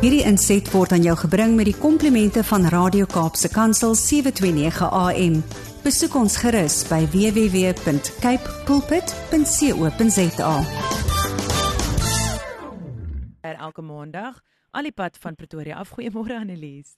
Hierdie inset word aan jou gebring met die komplimente van Radio Kaapse Kansel 729 AM. Besoek ons gerus by www.cape pulpit.co.za. Elke maandag al die pad van Pretoria af. Goeiemôre Annelies.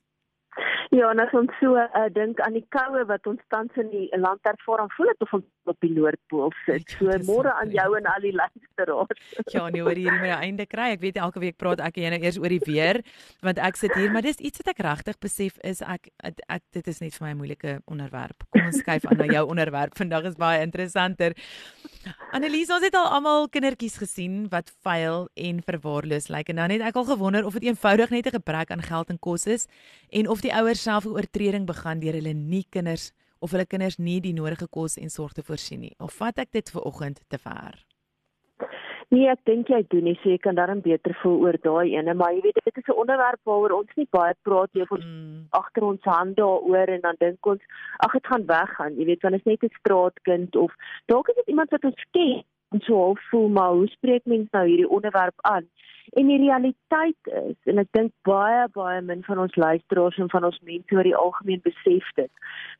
Ja, en as ons so uh, dink aan die koue wat ons tans in die land ervaar, dan voel dit of ons op die noordpool sit. So môre aan jou en al die luisteraars. Ja, nee, oor hierdie met die einde kry. Ek weet elke week praat ek en jy nou eers oor die weer, want ek sit hier, maar dis iets wat ek regtig besef is ek, ek ek dit is net vir my 'n moeilike onderwerp. Kom ons skuif aan na jou onderwerp. Vandag is baie interessanter. Annelies, ons het al almal kindertjies gesien wat vuil en verwaarloos lyk like, en dan het ek al gewonder of dit eenvoudig net 'n gebrek aan geld en kos is en of die ouers self 'n oortreding begaan deur hulle nie kinders of hulle kinders nie die nodige kos en sorg te voorsien nie. Of vat ek dit vir oggend te ver? Nee, ek dink jy doen nie, so jy kan daarom beter voel oor daai ene, maar jy weet dit is 'n onderwerp waaroor ons nie baie praat nie, ons mm. agter ons hand daaroor en dan dink ons ag dit gaan weggaan. Jy weet, want is net 'n straatkind of dalk is dit iemand wat ons ken en so half voel maar hoe spreek mens nou hierdie onderwerp aan? En die realiteit is en ek dink baie baie min van ons luisteraars en van ons mense oor die algemeen besef dit.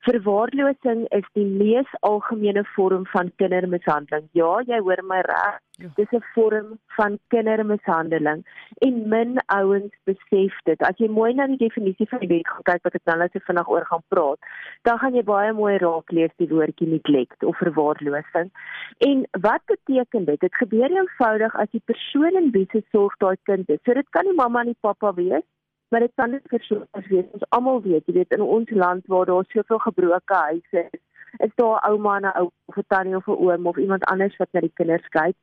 Verwaarlosing is die mees algemene vorm van kindermishandeling. Ja, jy hoor my reg. Ja. Dis 'n vorm van kindermishandeling en min ouens besef dit. As jy mooi na die definisie van die wet gaan kyk wat ek nou net so vinnig oor gaan praat, dan gaan jy baie mooi raak lees die woordjie neglect of verwaarlosing. En wat beteken dit? Dit gebeur eenvoudig as die persoon in wie se sorg daai kind is. So dit kan nie mamma en die pappa wees maar dit kan net versoos wees. Ons almal weet, jy weet in ons land waar daar soveel gebroke huise is, is daar ouma en 'n ou of 'n tannie of 'n oom of iemand anders wat na die kinders kyk.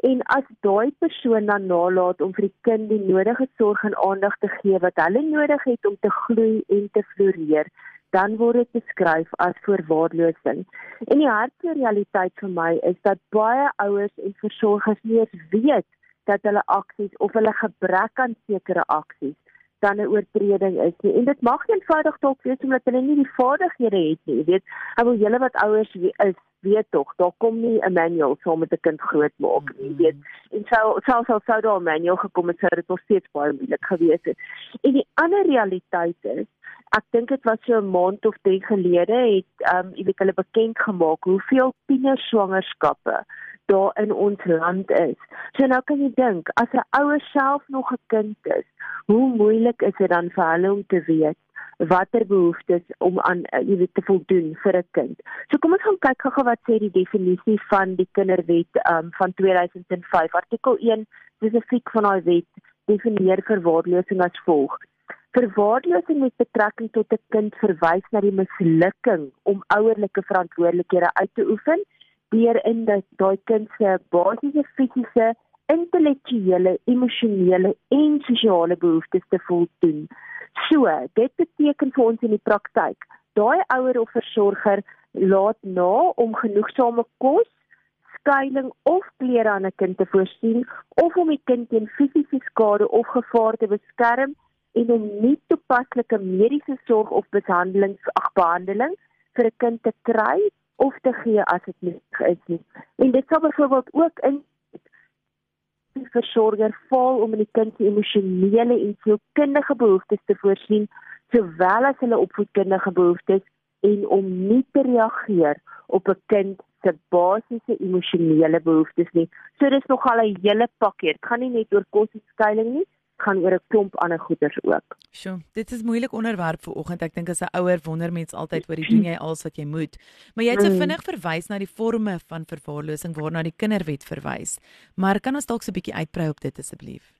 En as daai persoon dan nalat om vir die kind die nodige sorg en aandag te gee wat hulle nodig het om te groei en te floreer, dan word dit beskryf as voorwaardelosing. En die hartse realiteit vir my is dat baie ouers en versorgers nie eens weet dat hulle aksies of hulle gebrek aan sekere aksies dan 'n oortreding is nie. En dit mag eenvoudig dalk wees omdat hulle nie die vaardighede het nie. Jy weet, wil julle wat ouers is weet tog, daar kom nie 'n manual saam met 'n kind grootmaak nie, jy weet. En sou sou sou sou daar 'n manual gekom het, sou dit nog steeds baie moeilik gewees het. En die ander realiteit is Ek dink dit was so 'n maand of 3 gelede het ehm um, jy weet hulle bekend gemaak hoeveel tienerswangerskappe daar in ons land is. So nou kan jy dink, as 'n ouer self nog 'n kind is, hoe moeilik is dit dan vir hulle om te weet watter behoeftes om aan uh, jy weet te voldoen vir 'n kind. So kom ons gaan kyk gou-gou wat sê die definisie van die kinderwet um, van 2005 artikel 1 spesifiek van daai wet definieer verwaarlosing as volg. Verwaarlosing met betrekking tot 'n kind verwys na die mislukking om ouerlike verantwoordelikhede uit te oefen deur in dat daai kind se basiese fisiese, intellektuele, emosionele en sosiale behoeftes te voldoen. So, dit beteken vir ons in die praktyk, daai ouer of versorger laat na om genoegsame kos, skuiling of klere aan 'n kind te voorsien of om die kind teen fisiese skade of gevaar te beskerm en om nie toepaslike mediese sorg of behandeling ag behandeling vir 'n kind te kry of te gee as dit nodig is nie. En dit sal byvoorbeeld ook in die versorger val om in die kind se emosionele en sielkundige behoeftes te voorsien sowel as hulle opvoedkundige behoeftes en om nie te reageer op 'n kind se basiese emosionele behoeftes nie. So dis nogal 'n hele pakket. Dit gaan nie net oor kos en skuiling nie, gaan oor 'n klomp ander goeders ook. Sjoe, dit is moeilik onderwerp vir oggend. Ek dink as 'n ouer wonder mens altyd oor die doen jy alles wat jy moet. Maar jy het so mm. vinnig verwys na die forme van verwaarlosing waarna die kinderwet verwys. Maar kan ons dalk so 'n bietjie uitbrei op dit asseblief?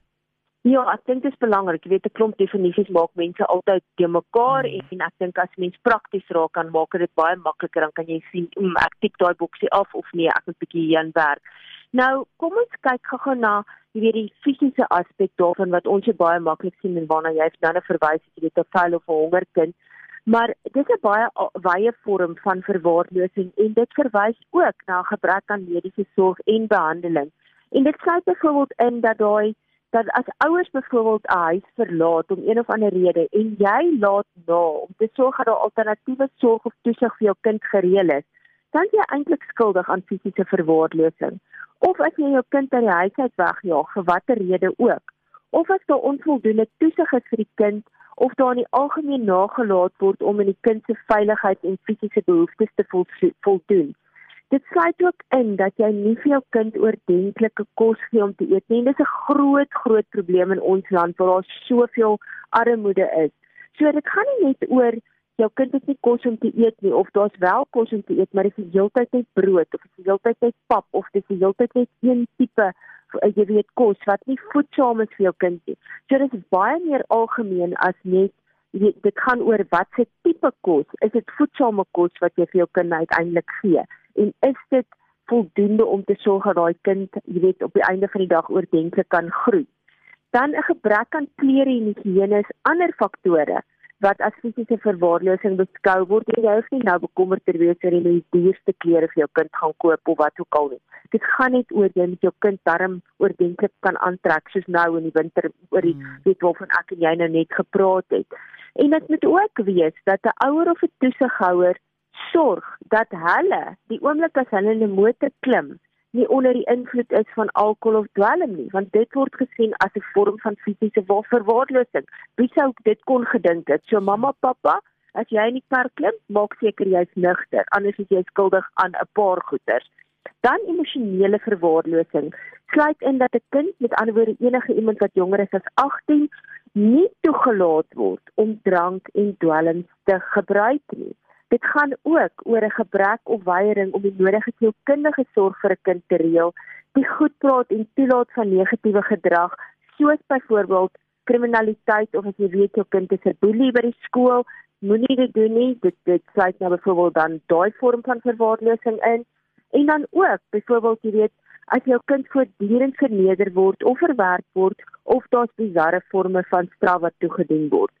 Ja, ek dink dit is belangrik. Jy weet 'n klomp definisies maak mense altyd te mekaar hmm. en ek dink as mens prakties raak kan maak dit baie makliker dan kan jy sien mm, ek tik daai boksie af of nee, ek moet 'n bietjie aan werk. Nou, kom ons kyk gou-gou na jy weet die fisiese aspek daarvan wat ons baie maklik sien en waarna jy nou verwys het, jy 'n vuil of honger kind. Maar dit is 'n baie wye vorm van verwaarlosing en dit verwys ook na gebrek aan mediese sorg en behandeling. En dit sluit byvoorbeeld in dat daai dat as ouers byvoorbeeld 'n huis verlaat om een of ander rede en jy laat na om te sorg dat daar alternatiewe sorg of toesig vir jou kind gereël is, dan jy eintlik skuldig aan fisiese verwaarlosing of as jy jou kind uit die huis uit wegjaag vir watter rede ook of as daar onvoldoende toesig is vir die kind of daar in die algemeen nagelaat word om in die kind se veiligheid en fisiese behoeftes te voldoen. Dit sluit ook in dat jy nie vir jou kind oordentlike kos gee om te eet nie. Dit is 'n groot groot probleem in ons land waar daar soveel armoede is. So dit gaan nie net oor jou kind het nie kos om te eet nie of daar's wel kos om te eet, maar dit is heeltyd net brood of dit is heeltyd net pap of dit is heeltyd net een tipe eh, jy weet kos wat nie voedsaam is vir jou kind nie. So dit is baie meer algemeen as net jy dit gaan oor wat se tipe kos. Is dit voedsame kos wat jy vir jou kind uiteindelik gee? En is dit voldoende om te sorg dat daai kind, jy weet, op die einde van die dag oordentlik kan groei? Dan 'n gebrek aan klere en higiëne is ander faktore wat as fisiese verwaarlosing beskou word. Jy hoef nie nou bekommerd te wees oor die duurste klere vir jou kind gaan koop of wat ook al nie. Dit gaan net oor jy met jou kind darm oordentlik kan aantrek soos nou in die winter oor die hmm. weet waarvan ek en jy nou net gepraat het. En dit moet ook wees dat 'n ouer of 'n toesighouer sorg dat hulle die oomblik as hulle in 'n motor klim nie onder die invloed is van alkohol of dwelm nie, want dit word gesien as 'n vorm van fisiese verwaarlosing. Wie sou dit kon gedink het? So mamma, pappa, as jy in die kar klim, maak seker jy's nugter, anders is jy skuldig aan 'n paar goeters. Dan emosionele verwaarlosing sluit in dat 'n kind, met ander woorde enige iemand wat jonger is as 18, nie toegelaat word om drank en dwelm te gebruik nie. Dit gaan ook oor 'n gebrek of weiering om die nodige sielkundige sorg vir 'n kind te reël, die goed praat en toelaat van negatiewe gedrag, soos byvoorbeeld kriminaliteit of as jy weet jou kind is 'n boelie by die skool, moenie dit doen nie. Dit dit sluit nou byvoorbeeld dan daai vorm van verwaarlosing in. En dan ook byvoorbeeld jy weet as jou kind voortdurend verneder word of verwerp word of daar's bizarre forme van straf wat toegedien word.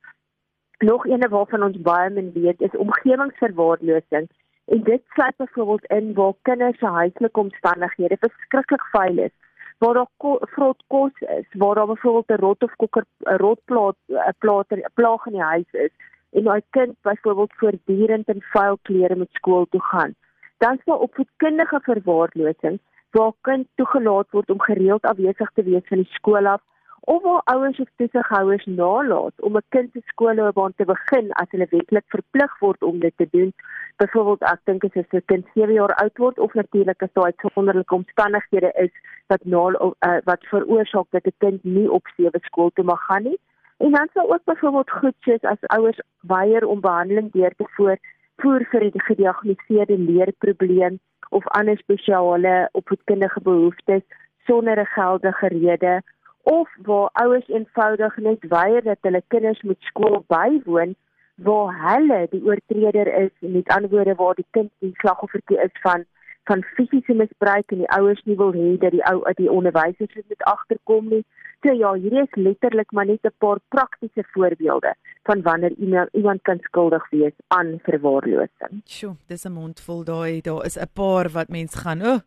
Nog eene waarvan ons baie min weet is omgewingsverwaarlosing. En dit sluit byvoorbeeld in waar kinders se huislike omstandighede verskriklik vuil is, waar daar vrot kos is, waar daar byvoorbeeld 'n rot of kokker rotplaat 'n plater 'n plaag in die huis is en daai kind byvoorbeeld voortdurend in vuil klere met skool toe gaan. Dan daar opvoedkundige verwaarlosing waar kind toegelaat word om gereeld afwesig te wees van die skool af of waar ouers of toesighouers nalat om 'n kind se skoolloopbaan te begin as hulle wetlik verplig word om dit te doen. Byvoorbeeld ek dink as 'n kind 7 jaar oud word of natuurlik as daar uitsonderlike omstandighede is wat na uh, wat veroorsaak dat 'n kind nie op sewe skool toe mag gaan nie. En dan sou ook byvoorbeeld goed soos as ouers weier om behandeling deur te voer voer vir 'n gediagnoseerde leerprobleem of ander spesiale opvoedkundige behoeftes sonder 'n geldige rede of waar ouers eenvoudig net weier dat hulle kinders moet skool bywoon waar hulle die oortreder is met ander woorde waar die kind die slagoffertjie is van van fisiese misbruik en die ouers nie wil hê dat die ou die onderwysers dit agterkom nie. So ja, hierdie is letterlik maar net 'n paar praktiese voorbeelde van wanneer iemand iemand kan skuldig wees aan verwaarlosing. Sjoe, dis 'n mondvol daai. Daar is 'n paar wat mens gaan, o, oh,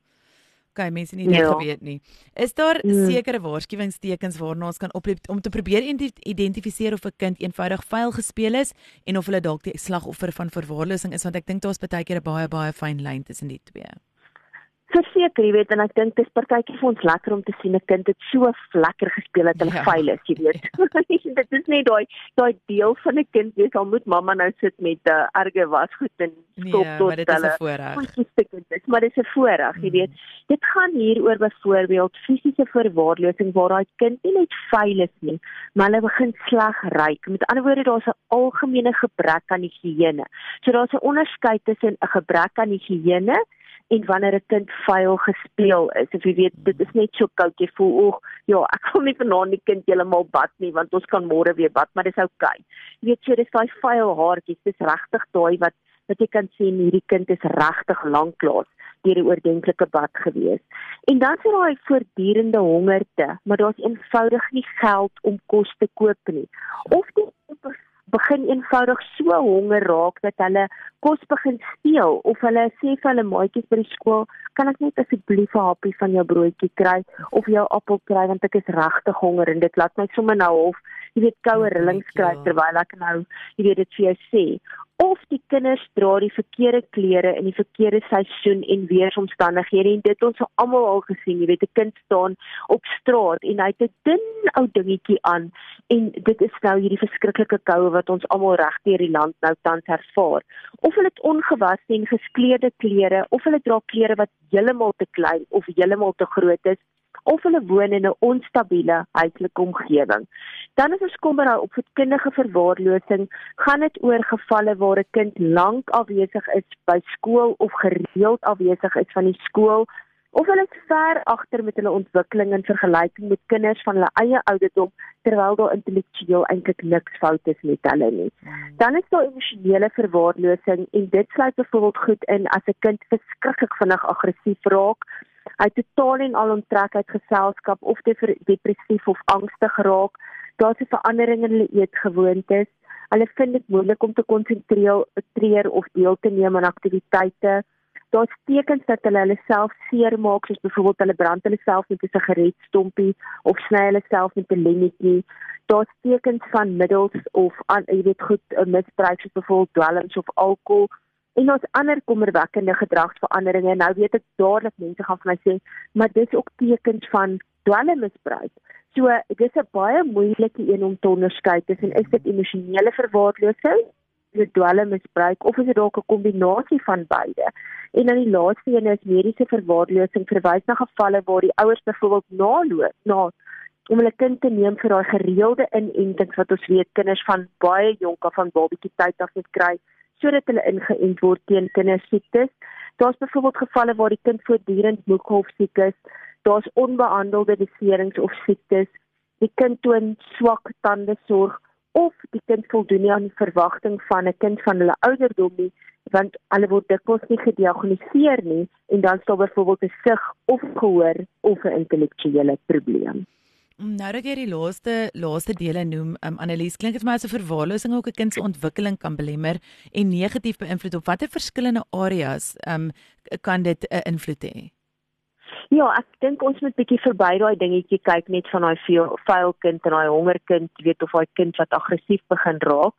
Okay, mense nie dit ja. geweet nie. Is daar mm. sekere waarskuwingstekens waarna ons kan oproep om te probeer identifiseer of 'n kind eenvoudig vuil gespeel is en of hulle dalk die slagoffer van verwaarlosing is want ek dink daar's baie keer 'n baie baie fyn lyn tussen die twee verseker, jy weet, en ek dink dis partytjie vir ons lekker om te sien 'n kind het so lekker gespeel dat hulle ja. vuil is, jy weet. Ja. dit is nie daai daai deel van 'n kind wees al moet mamma nou sit met 'n uh, erge wasgoed en skop nee, tot hulle. Dit is 'n voorreg. Maar dit is 'n voorreg, jy weet. Mm. Dit gaan hier oor byvoorbeeld fisiese verwaarlosing waar daai kind nie net vuil is nie, maar hulle begin sleg ryk. Met ander woorde, daar's 'n algemene gebrek aan higiëne. So daar's 'n onderskeid tussen 'n gebrek aan higiëne en wanneer 'n kind vuil gespeel is. Of jy weet, dit is net so koud jy voel, "Oeg, ja, ek wil nie vanaand die kind heeltemal bad nie want ons kan môre weer bad, maar dis oukei." Okay. Jy weet, so dis daai vuil haartjies, dis regtig daai wat wat jy kan sien hierdie kind is regtig lanklaas deur die oordentlike bad gewees. En dan sien hy voortdurende hongerte, maar daar's eenvoudig nie geld om kos te koop nie. Of die begin eenvoudig so honger raak dat hulle kos begin steel of hulle sê vir hulle maatjies by die skool, kan ek net asseblief 'n happie van jou broodjie kry of jou appel kry want ek is regtig honger en dit laat my sommer nou half, jy weet, koue rillings kry terwyl ek nou, jy weet dit vir jou sê. Of die kinders dra die verkeerde klere in die verkeerde seisoen en weeromstandighede en dit ons almal al gesien jy weet 'n kind staan op straat en hy het 'n dun ou dingetjie aan en dit is nou hierdie verskriklike koue wat ons almal reg deur die land nou tans ervaar. Of hulle het ongewasse en geskleurde klere of hulle dra klere wat heeltemal te klein of heeltemal te groot is of hulle woon in 'n onstabiele huislike omgewing. Dan is ons kommer nou op voedkundige verwaarlosing, gaan dit oor gevalle waar 'n kind lank afwesig is by skool of gereeld afwesig is van die skool of hulle is ver agter met hulle ontwikkeling in vergelyking met kinders van hulle eie ouderdom terwyl daar intellektueel eintlik niks fout is met hulle nie. Dan is daar emosionele verwaarlosing en dit sluit byvoorbeeld goed in as 'n kind verskriklik vinnig aggressief raak hy totaal en al onttrek uit geselskap of depressief of angstig raak. Daar's 'n verandering in hulle eetgewoontes. Hulle vind dit moeilik om te konsentreer of deel te neem aan aktiwiteite. Daar's tekens dat hulle hulle self seermaak, soos byvoorbeeld hulle brand hulle self met 'n sigaretstompie of sny hulle self met 'n lemmetjie. Daar's tekens van middels of aan jy weet goed misbruik soos byvoorbeeld dwelms of alkohol en ons ander kommerwekkende gedragsveranderinge. Nou weet ek dadelik mense gaan vir my sê, maar dis ook tekens van dwelmmisbruik. So dis 'n baie moeilike een om te onderskei tussen is dit emosionele verwaarlosing, is dit dwelmmisbruik of is dit dalk 'n kombinasie van beide? En dan die laaste een is mediese verwaarlosing verwys na gevalle waar die ouers byvoorbeeld naloop na om hulle kind te neem vir daai gereelde inentings wat ons weet kinders van baie jonk af van babatjie tyd af net kry sodat hulle ingeënt word teen kindersiektes. Daar's byvoorbeeld gevalle waar die kind voortdurend moeg of siek is. Daar's onbehandelde beserings of siektes. Die kind toon swak tande sorg of die kind voldoen nie aan die verwagting van 'n kind van hulle ouderdom nie want hulle word dikwels nie gediagnoseer nie en dan staan byvoorbeeld 'n sig of gehoor of 'n intellektuele probleem. Nou dat jy die laaste laaste dele noem, um, Annelies, klink dit vir my asof verwaarlosing ook 'n kind se ontwikkeling kan belemmer en negatief beïnvloed op watter verskillende areas um, kan dit 'n uh, invloed hê? Ja, ek dink ons moet bietjie verby daai dingetjie kyk net van daai vuil kind en daai honger kind, weet of daai kind wat aggressief begin raak.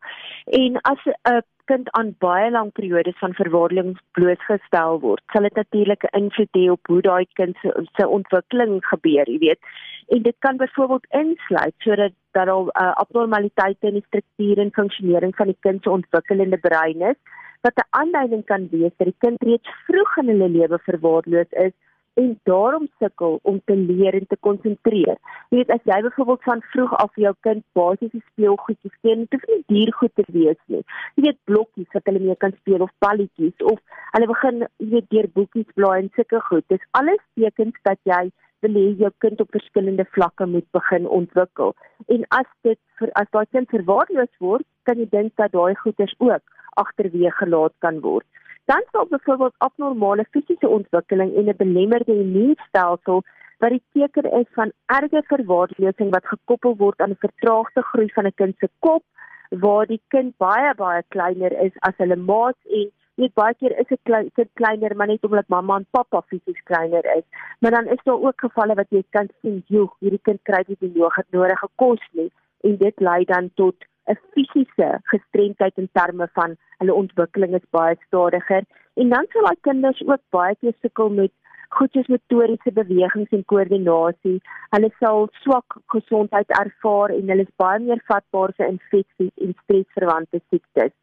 En as 'n kind aan baie lang periodes van verwaarlowing blootgestel word, sal dit natuurlik 'n invloed hê op hoe daai kind se, se ontwikkeling gebeur, jy weet en dit kan byvoorbeeld insluit sodat dat al uh, abnormaliteite in die struktuur en funksionering van die kind se ontwikkelende brein is wat 'n aanduiding kan wees dat die kind reeds vroeg in hulle lewe verwaarloos is en daarom sukkel om te leer en te konsentreer. Jy weet as jy byvoorbeeld van vroeg af jou kind basiese speelgoedjies gee, dit hoef nie diergoed te wees nie. Jy weet blokkies wat hulle mee kan speel of balletjies of hulle begin jy weet deur boekies blaai en sulke goed. Dis alles tekens dat jy wil hê jou kind op verskillende vlakke moet begin ontwikkel. En as dit vir as daai kind verwaarloos word, kan jy dink dat daai goeters ook agterweë gelaat kan word. Dan sal byvoorbeeld abnormale fisiese ontwikkeling en 'n belemmerde immuunstelsel wat die teken is van erge verwaarlosing wat gekoppel word aan 'n vertraagde groei van 'n kind se kop waar die kind baie baie kleiner is as hulle maats en net baie keer is 'n klein kind kleiner maar net omdat mamma en pappa fisies kleiner is. Maar dan is daar ook gevalle wat jy kan sien, joh, hierdie kind kry nie die nodige kos nie en dit lei dan tot 'n fisiese gestremdheid in terme van hulle ontwikkeling is baie stadiger en dan sal daai kinders ook baie keer sukkel met goedjies motoriese bewegings en koördinasie. Hulle sal swak gesondheid ervaar en hulle is baie meer vatbaar vir infeksies en stresverwante siektes.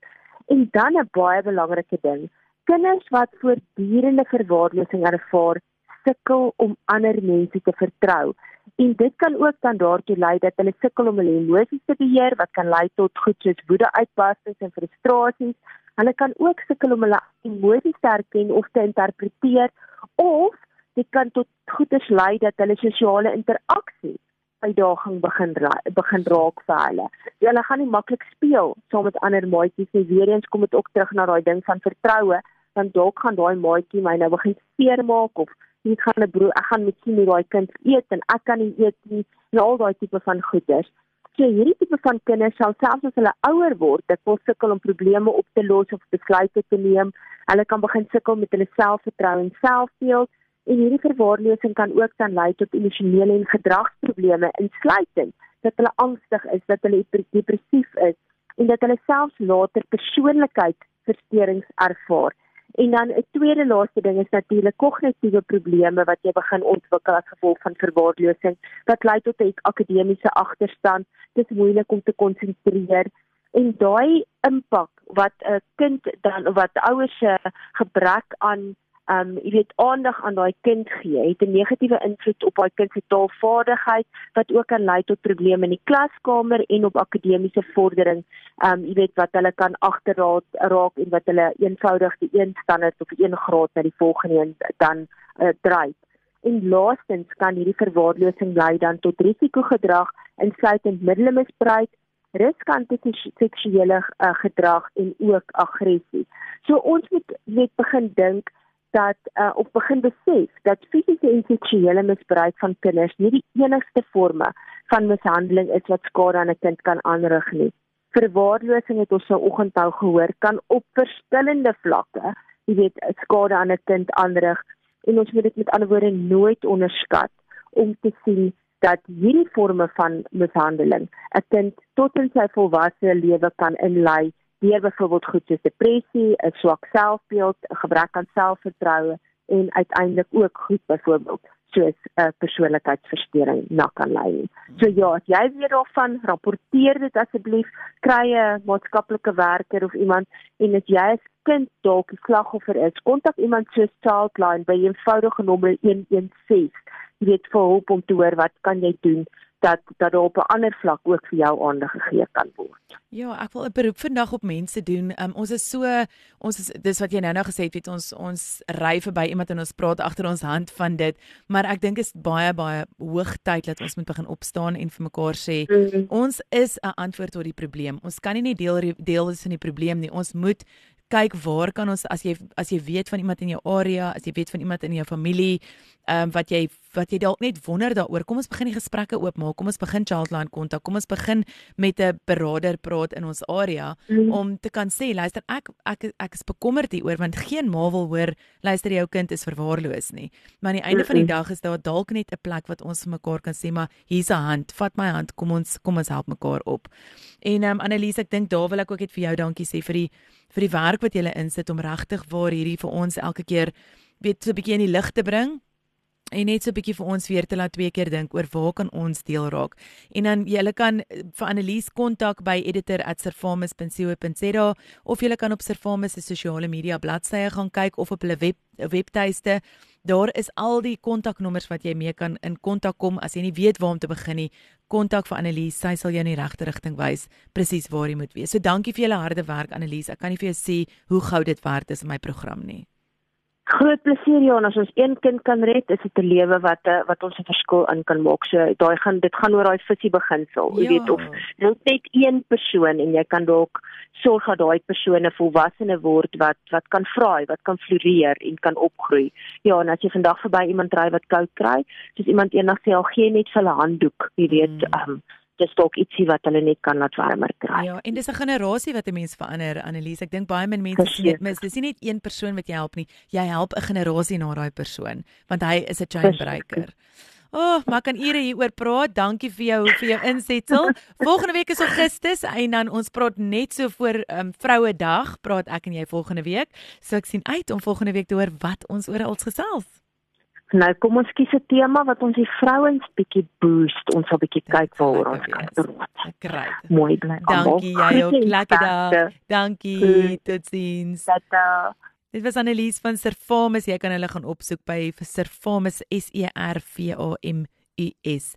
En dan 'n baie belangrike ding, kinders wat voortdurende verwaarlosing ervaar, sukkel om ander mense te vertrou. En dit kan ook dan daartoe lei dat hulle sukkel om hulle emosies te beheer wat kan lei tot goed soos woedeuitbarstings en frustrasies. Hulle kan ook sukkel om hulle emosies te herken of te interpreteer of dit kan tot goedes lei dat hulle sosiale interaksie uitdaging begin begin raak vir hulle. Ja, hulle gaan nie maklik speel saam met ander maatjies nie. Weer eens kom dit ook terug na daai ding van vertroue, want dalk gaan daai maatjie my nou begin seermaak of ek gaan 'n broer, ek gaan met sien hoe daai kind eet en ek kan nie eet nie. En al daai tipe van goeders. So hierdie tipe van kinders sal selfs as hulle ouer word, dit wil sukkel om probleme op te los of besluite te neem. Hulle kan begin sukkel met hulle selfvertroue en selfbeeld En hierdie verwaarlosing kan ook dan lei tot emosionele en gedragsprobleme insluitend dat hulle angstig is, dat hulle depressief is en dat hulle selfs later persoonlikheidsversteurings ervaar. En dan 'n tweede laaste ding is natuurlik kognitiewe probleme wat jy begin ontwikkel as gevolg van verwaarlosing wat lei tot 'n akademiese agterstand. Dit is moeilik om te konsentreer en daai impak wat 'n kind dan wat ouers se gebrek aan um jy weet aandag aan daai kind gee. Het 'n negatiewe invloed op daai kind se taalvaardigheid wat ook kan lei tot probleme in die klaskamer en op akademiese vordering. Um jy weet wat hulle kan agterraak raak en wat hulle eenvoudig die een standaard of een graad na die volgende een dan uh, dryf. En laastens kan hierdie verwaarlosing lei dan tot risikogedrag insluitend middelmisbruik riskante seksuele uh, gedrag en ook aggressie so ons moet net begin dink dat uh, op begin besef dat fisiese en seksuele misbruik van kinders nie die enigste forme van mishandeling is wat skade aan 'n kind kan aanrig nie. Verwaarlosing het ons vanoggend nou gehoor kan op verskillende vlakke, jy weet, skade aan 'n kind aanrig en ons moet dit met ander woorde nooit onderskat om te sien dat hierdie forme van mishandeling 'n kind tot in sy volwasse lewe kan inlei deur byvoorbeeld goed soos depressie, 'n swak selfbeeld, 'n gebrek aan selfvertroue en uiteindelik ook goed byvoorbeeld soos 'n persoonlikheidsversteuring na kan lei. So ja, as jy weet daarvan, rapporteer dit asseblief, kry 'n maatskaplike werker of iemand en as jy as kind dalk die slagoffer is, kontak iemand soos Childline by eenvoudige nommer 116. Jy weet vir hulp om te hoor wat kan jy doen dat dat daar op 'n ander vlak ook vir jou aandag gegee kan word. Ja, ek wil 'n beroep vandag op mense doen. Um, ons is so ons is dis wat jy nou nou gesê het, weet ons ons ry verby iemand en ons praat agter ons hand van dit, maar ek dink is baie baie hoogtyd dat ons moet begin opstaan en vir mekaar sê mm -hmm. ons is 'n antwoord tot die probleem. Ons kan nie net deel deel is van die probleem nie. Ons moet kyk waar kan ons as jy as jy weet van iemand in jou area, as jy weet van iemand in jou familie, ehm um, wat jy wat jy dalk net wonder daaroor, kom ons begin die gesprekke oopmaak. Kom ons begin Childline kontak. Kom ons begin met 'n beraader praat in ons area mm. om te kan sê, luister, ek ek ek is bekommerd hieroor want geen ma wil hoor luister jou kind is verwaarloos nie. Maar aan die einde van die dag is daar dalk net 'n plek wat ons vir mekaar kan sê, maar hier's 'n hand, vat my hand, kom ons kom ons help mekaar op. En ehm um, Annelies, ek dink daar wil ek ook net vir jou dankie sê vir die vir die werk wat jy insit om regtig waar hierdie vir ons elke keer weet so 'n bietjie in die lig te bring en net so 'n bietjie vir ons weer te laat twee keer dink oor waar kan ons deel raak. En dan jy kan vir Annelies kontak by editor@servamus.co.za of jy kan op Servamus se sosiale media bladsye gaan kyk of op hulle web webtuiste. Daar is al die kontaknommers wat jy mee kan in kontak kom as jy nie weet waar om te begin nie. Kontak vir Annelies, sy sal jou in die regte rigting wys presies waar jy moet wees. So dankie vir julle harde werk Annelies. Ek kan nie vir jou sê hoe gou dit werd is in my program nie groot plesier ja en as ons een kind kan red is dit 'n lewe wat eh, wat ons 'n verskil in kan maak. So daai gaan dit gaan oor daai visie beginsel. Jy ja. weet of net een persoon en jy kan dalk sorg dat daai persone volwassene word wat wat kan vraai, wat kan floreer en kan opgroei. Ja, en as jy vandag verby iemand ry wat koud kry, soos iemand eendag sê al gee net vir hulle handdoek, jy weet, mm. um, dis dalk ietsie wat hulle net kan laat warmer kry. Ja, en dis 'n generasie wat 'n mens verander, Annelies. Ek dink baie min mense sien dit mis. Dis nie net een persoon wat jy help nie. Jy help 'n generasie na daai persoon, want hy is 'n chainbreaker. O, oh, maar kan ure hieroor praat. Dankie vir jou vir jou insetsel. Volgende week is Augustus en dan ons praat net so voor um, Vrouedag, praat ek en jy volgende week. So ek sien uit om volgende week te hoor wat ons oor als gesels. Nou kom ons kies 'n tema wat ons die vrouens bietjie boost. Ons sal bietjie kyk waaroor ons kan praat. Kry. Mooi bly. Dankie jy ook lekker dag. Dankie. Totsiens. Tata. Dit was Annelies van Servamus. Jy kan hulle gaan opsoek by Servamus S E R V A M U S.